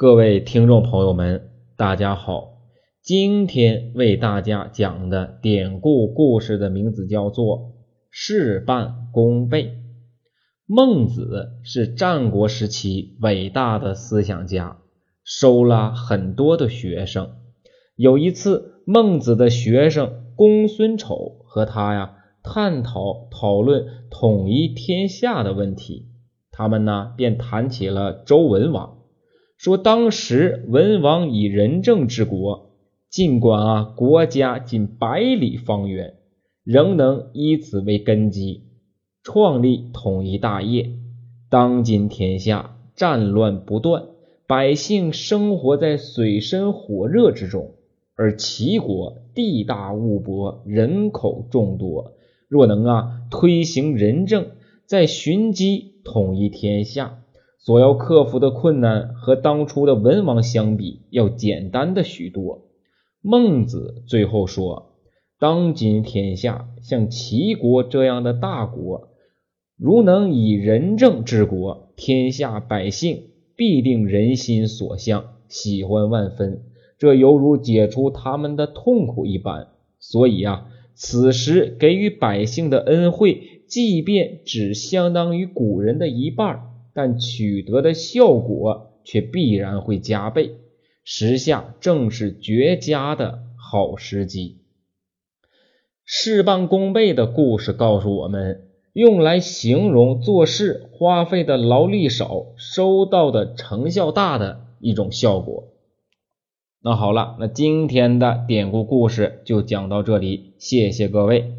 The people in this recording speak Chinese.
各位听众朋友们，大家好。今天为大家讲的典故故事的名字叫做《事半功倍》。孟子是战国时期伟大的思想家，收了很多的学生。有一次，孟子的学生公孙丑和他呀探讨讨论统一天下的问题，他们呢便谈起了周文王。说当时文王以仁政治国，尽管啊国家仅百里方圆，仍能以此为根基，创立统一大业。当今天下战乱不断，百姓生活在水深火热之中，而齐国地大物博，人口众多，若能啊推行仁政，在寻机统一天下。所要克服的困难和当初的文王相比，要简单的许多。孟子最后说：“当今天下，像齐国这样的大国，如能以仁政治国，天下百姓必定人心所向，喜欢万分。这犹如解除他们的痛苦一般。所以啊，此时给予百姓的恩惠，即便只相当于古人的一半。”但取得的效果却必然会加倍，时下正是绝佳的好时机。事半功倍的故事告诉我们，用来形容做事花费的劳力少，收到的成效大的一种效果。那好了，那今天的典故故事就讲到这里，谢谢各位。